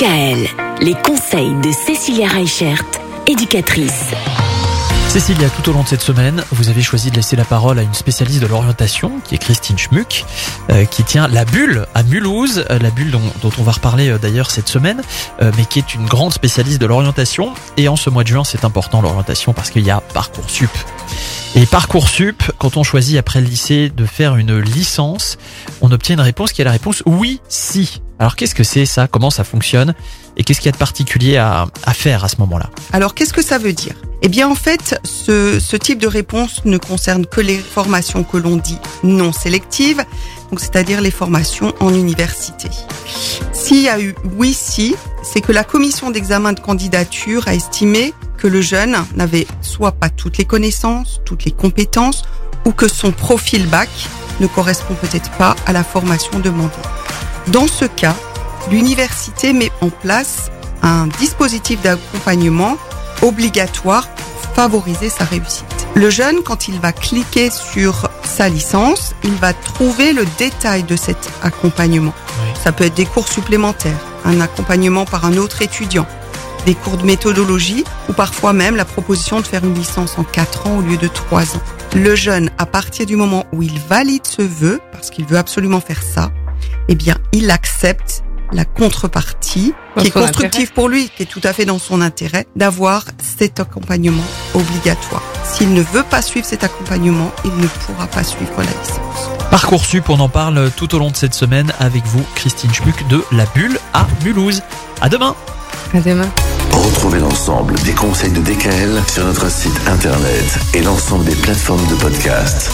DKL, les conseils de Cécilia Reichert, éducatrice. Cécilia, tout au long de cette semaine, vous avez choisi de laisser la parole à une spécialiste de l'orientation, qui est Christine Schmuck, euh, qui tient la bulle à Mulhouse, euh, la bulle dont, on va reparler euh, d'ailleurs cette semaine, mais qui est une grande spécialiste de l'orientation. Et en ce mois de juin, c'est important l'orientation parce qu'il y a Parcoursup. Et Parcoursup, quand on choisit après le lycée de faire une licence, on obtient une réponse qui est la réponse oui, si. Alors qu'est-ce que c'est ça? Comment ça fonctionne? Et qu'est-ce qu'il y a de particulier à, faire à ce moment-là? Alors, qu'est-ce que ça veut dire? Eh bien, en fait, ce, ce type de réponse ne concerne que les formations que l'on dit non sélectives, donc c'est-à-dire les formations en université. S'il y a eu oui, si, c'est que la commission d'examen de candidature a estimé que le jeune n'avait soit pas toutes les connaissances, toutes les compétences, ou que son profil bac ne correspond peut-être pas à la formation demandée. Dans ce cas, l'université met en place un dispositif d'accompagnement obligatoire pour favoriser sa réussite. Le jeune, quand il va cliquer sur sa licence, il va trouver le détail de cet accompagnement. Ça peut être des cours supplémentaires, un accompagnement par un autre étudiant, des cours de méthodologie ou parfois même la proposition de faire une licence en 4 ans au lieu de 3 ans. Le jeune, à partir du moment où il valide ce vœu, parce qu'il veut absolument faire ça, eh bien, il accepte la contrepartie Dans qui est constructive pour lui, qui est tout à fait dans son intérêt, d'avoir cet accompagnement obligatoire. S'il ne veut pas suivre cet accompagnement, il ne pourra pas suivre la licence. Parcoursup, on en parle tout au long de cette semaine avec vous, Christine Schmuck de La Bulle à Mulhouse. À demain À demain. Retrouvez l'ensemble des conseils de DKL sur notre site internet et l'ensemble des plateformes de podcast.